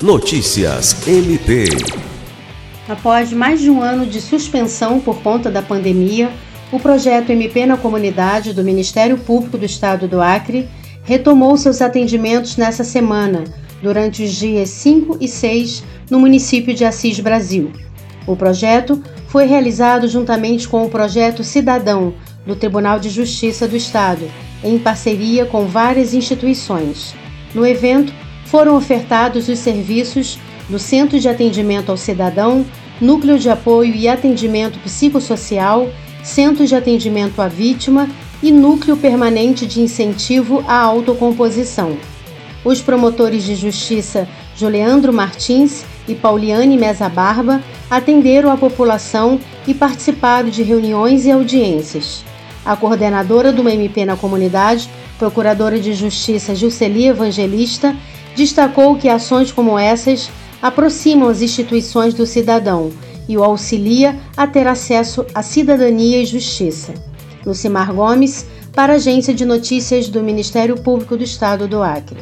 Notícias MP. Após mais de um ano de suspensão por conta da pandemia, o projeto MP na Comunidade do Ministério Público do Estado do Acre retomou seus atendimentos nessa semana, durante os dias 5 e 6, no município de Assis Brasil. O projeto foi realizado juntamente com o projeto Cidadão do Tribunal de Justiça do Estado, em parceria com várias instituições. No evento, foram ofertados os serviços do Centro de Atendimento ao Cidadão, Núcleo de Apoio e Atendimento Psicossocial, Centro de Atendimento à Vítima e Núcleo Permanente de Incentivo à Autocomposição. Os promotores de justiça Juliandro Martins e Pauliane Mesa Barba atenderam a população e participaram de reuniões e audiências. A coordenadora do MP na comunidade, Procuradora de Justiça Gilceli Evangelista, destacou que ações como essas aproximam as instituições do cidadão e o auxilia a ter acesso à cidadania e justiça. Lucimar Gomes, para a Agência de Notícias do Ministério Público do Estado do Acre.